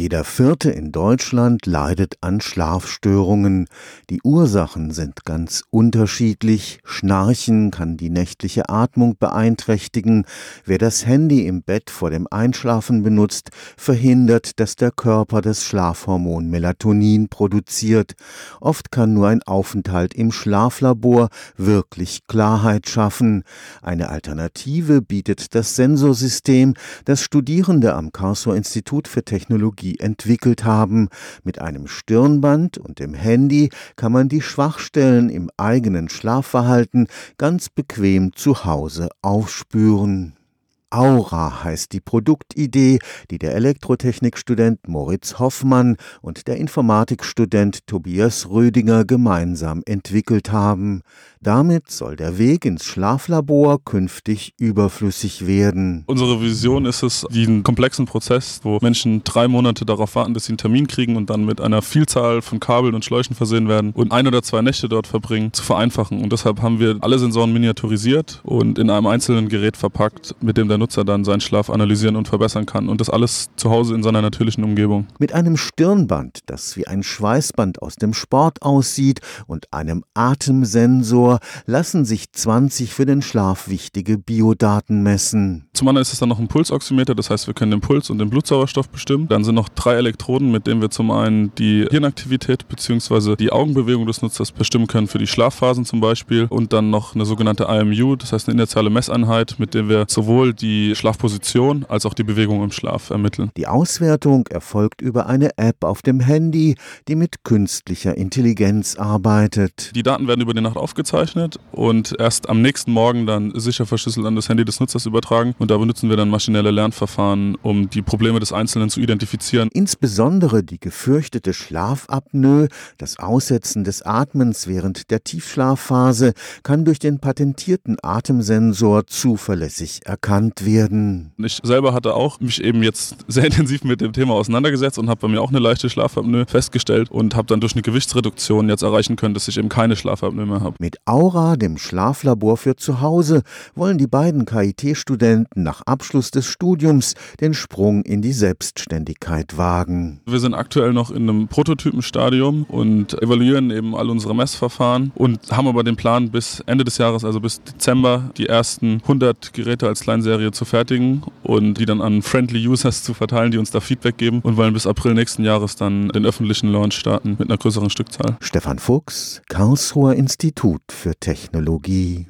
Jeder Vierte in Deutschland leidet an Schlafstörungen. Die Ursachen sind ganz unterschiedlich. Schnarchen kann die nächtliche Atmung beeinträchtigen. Wer das Handy im Bett vor dem Einschlafen benutzt, verhindert, dass der Körper das Schlafhormon Melatonin produziert. Oft kann nur ein Aufenthalt im Schlaflabor wirklich Klarheit schaffen. Eine Alternative bietet das Sensorsystem, das Studierende am Karlsruher Institut für Technologie Technologie entwickelt haben. Mit einem Stirnband und dem Handy kann man die Schwachstellen im eigenen Schlafverhalten ganz bequem zu Hause aufspüren. Aura heißt die Produktidee, die der Elektrotechnikstudent Moritz Hoffmann und der Informatikstudent Tobias Rödinger gemeinsam entwickelt haben. Damit soll der Weg ins Schlaflabor künftig überflüssig werden. Unsere Vision ist es, diesen komplexen Prozess, wo Menschen drei Monate darauf warten, dass sie einen Termin kriegen und dann mit einer Vielzahl von Kabeln und Schläuchen versehen werden und ein oder zwei Nächte dort verbringen, zu vereinfachen. Und deshalb haben wir alle Sensoren miniaturisiert und in einem einzelnen Gerät verpackt, mit dem der Nutzer dann seinen Schlaf analysieren und verbessern kann. Und das alles zu Hause in seiner natürlichen Umgebung. Mit einem Stirnband, das wie ein Schweißband aus dem Sport aussieht und einem Atemsensor Labor lassen sich 20 für den Schlaf wichtige Biodaten messen. Zum anderen ist es dann noch ein Pulsoximeter, das heißt, wir können den Puls und den Blutsauerstoff bestimmen. Dann sind noch drei Elektroden, mit denen wir zum einen die Hirnaktivität bzw. die Augenbewegung des Nutzers bestimmen können für die Schlafphasen zum Beispiel. Und dann noch eine sogenannte IMU, das heißt eine inertiale Messeinheit, mit der wir sowohl die Schlafposition als auch die Bewegung im Schlaf ermitteln. Die Auswertung erfolgt über eine App auf dem Handy, die mit künstlicher Intelligenz arbeitet. Die Daten werden über die Nacht aufgezeichnet aufgezeichnet und erst am nächsten Morgen dann sicher verschlüsselt an das Handy des Nutzers übertragen. Und da benutzen wir dann maschinelle Lernverfahren, um die Probleme des Einzelnen zu identifizieren. Insbesondere die gefürchtete Schlafapnoe, das Aussetzen des Atmens während der Tiefschlafphase, kann durch den patentierten Atemsensor zuverlässig erkannt werden. Ich selber hatte auch mich eben jetzt sehr intensiv mit dem Thema auseinandergesetzt und habe bei mir auch eine leichte Schlafapnoe festgestellt und habe dann durch eine Gewichtsreduktion jetzt erreichen können, dass ich eben keine Schlafapnoe mehr habe. Mit Aura, dem Schlaflabor für zu Hause, wollen die beiden KIT-Studenten nach Abschluss des Studiums den Sprung in die Selbstständigkeit wagen. Wir sind aktuell noch in einem Prototypenstadium und evaluieren eben all unsere Messverfahren und haben aber den Plan, bis Ende des Jahres, also bis Dezember, die ersten 100 Geräte als Kleinserie zu fertigen und die dann an Friendly Users zu verteilen, die uns da Feedback geben und wollen bis April nächsten Jahres dann den öffentlichen Launch starten mit einer größeren Stückzahl. Stefan Fuchs, Karlsruher Institut für Technologie